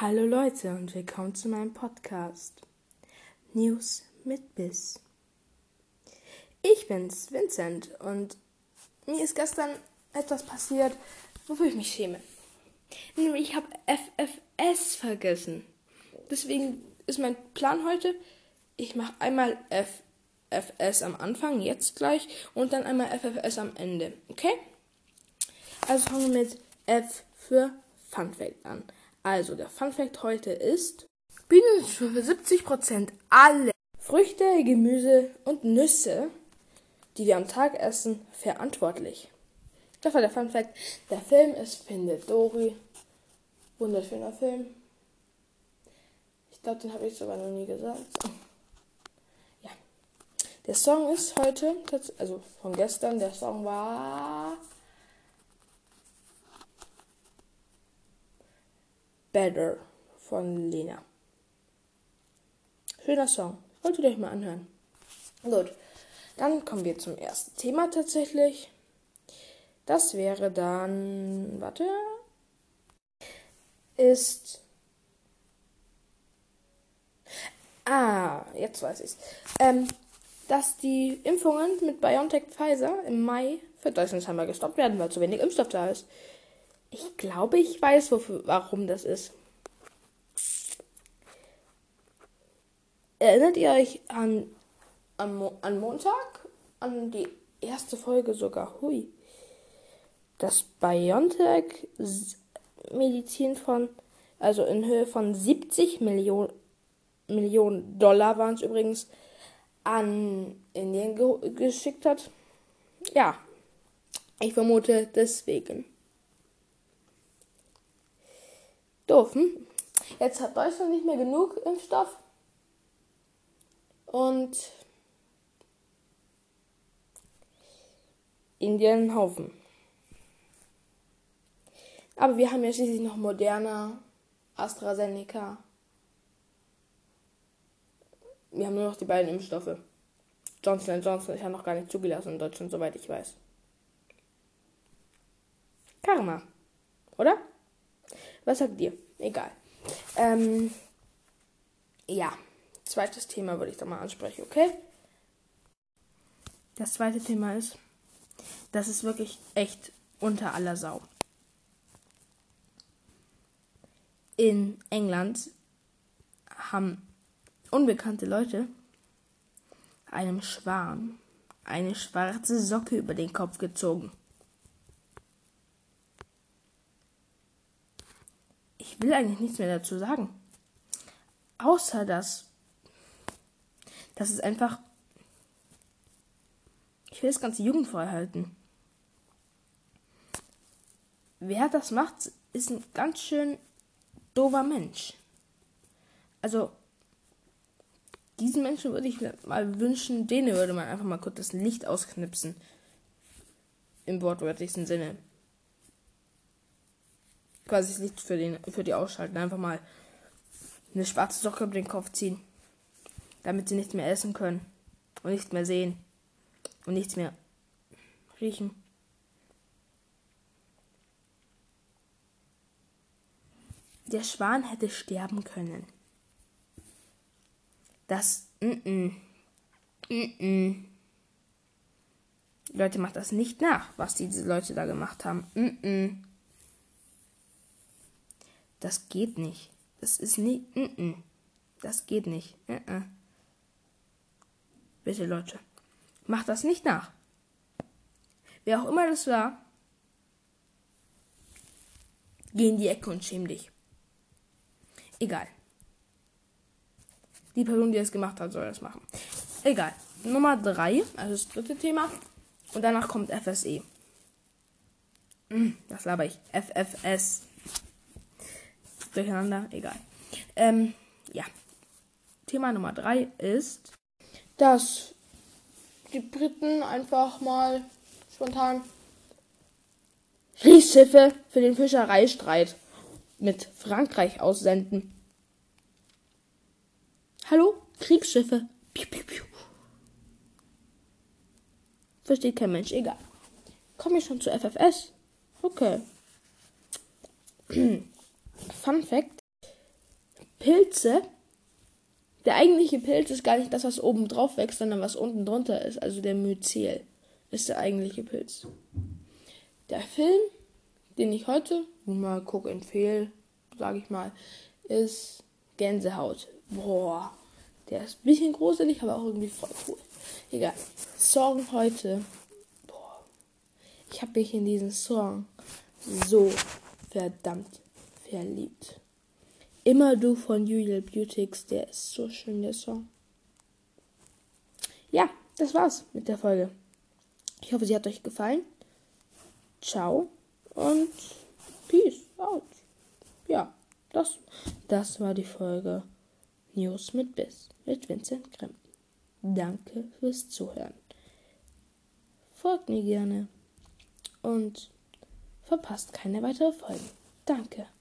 Hallo Leute und willkommen zu meinem Podcast News mit Biss. Ich bin's, Vincent, und mir ist gestern etwas passiert, wofür ich mich schäme. Nämlich ich habe FFS vergessen. Deswegen ist mein Plan heute, ich mache einmal FFS am Anfang, jetzt gleich, und dann einmal FFS am Ende. Okay? Also fangen wir mit F für Fun Fact an. Also, der Fun Fact heute ist, Bienen sind für 70% alle Früchte, Gemüse und Nüsse, die wir am Tag essen, verantwortlich. Das war der Fun Fact. Der Film ist Findet Dory. Wunderschöner Film. Ich glaube, den habe ich sogar noch nie gesagt. Ja. Der Song ist heute, also von gestern, der Song war Better von Lena. Schöner Song. Wolltet ihr euch mal anhören? Gut. Dann kommen wir zum ersten Thema tatsächlich. Das wäre dann. Warte. Ist. Ah, jetzt weiß ich's. Ähm, dass die Impfungen mit BioNTech Pfizer im Mai für Deutschland scheinbar gestoppt werden, weil zu wenig Impfstoff da ist. Ich glaube, ich weiß, wofür, warum das ist. Erinnert ihr euch an, an, Mo an Montag? An die erste Folge sogar. Hui. Das BioNTech Medizin von, also in Höhe von 70 Millionen, Millionen Dollar waren es übrigens, an Indien ge geschickt hat. Ja, ich vermute deswegen. Doof, hm? Jetzt hat Deutschland nicht mehr genug Impfstoff. Und Indien einen Haufen. Aber wir haben ja schließlich noch Moderna, AstraZeneca. Wir haben nur noch die beiden Impfstoffe. Johnson Johnson ist ja noch gar nicht zugelassen in Deutschland, soweit ich weiß. Karma. Oder? Was sagt ihr? Egal. Ähm, ja, zweites Thema würde ich da mal ansprechen, okay? Das zweite Thema ist, das ist wirklich echt unter aller Sau. In England haben unbekannte Leute einem Schwan eine schwarze Socke über den Kopf gezogen. Ich will eigentlich nichts mehr dazu sagen. Außer dass, dass es einfach, ich will das ganze jugendfrei halten. Wer das macht, ist ein ganz schön dover Mensch. Also, diesen Menschen würde ich mir mal wünschen, denen würde man einfach mal kurz das Licht ausknipsen. Im wortwörtlichsten Sinne quasi das Licht für, den, für die ausschalten. Einfach mal eine schwarze Socke über den Kopf ziehen. Damit sie nichts mehr essen können. Und nichts mehr sehen. Und nichts mehr riechen. Der Schwan hätte sterben können. Das. -mm. Mm -mm. Leute, macht das nicht nach, was diese Leute da gemacht haben. Mm -mm. Das geht nicht. Das ist nicht. Mm -mm. Das geht nicht. Mm -mm. Bitte, Leute. Macht das nicht nach. Wer auch immer das war, geh in die Ecke und schäm dich. Egal. Die Person, die das gemacht hat, soll das machen. Egal. Nummer 3, also das dritte Thema. Und danach kommt FSE. Hm, das laber ich. FFS durcheinander, egal. Ähm, ja. Thema Nummer 3 ist, dass die Briten einfach mal spontan Kriegsschiffe für den Fischereistreit mit Frankreich aussenden. Hallo? Kriegsschiffe. Piu, piu, piu. Versteht kein Mensch, egal. Komme ich schon zu FFS? Okay. Fun Fact: Pilze. Der eigentliche Pilz ist gar nicht das, was oben drauf wächst, sondern was unten drunter ist. Also der Myzel ist der eigentliche Pilz. Der Film, den ich heute mal guck empfehle, sage ich mal, ist Gänsehaut. Boah, der ist ein bisschen gruselig, aber auch irgendwie voll cool. Egal. Song heute. Boah. Ich habe mich in diesen Song so verdammt verliebt. Immer du von Juliel Beautix, der ist so schön, der Song. Ja, das war's mit der Folge. Ich hoffe, sie hat euch gefallen. Ciao und peace out. Ja, das, das war die Folge News mit Biss mit Vincent Grimm. Danke fürs Zuhören. Folgt mir gerne und verpasst keine weitere Folge. Danke.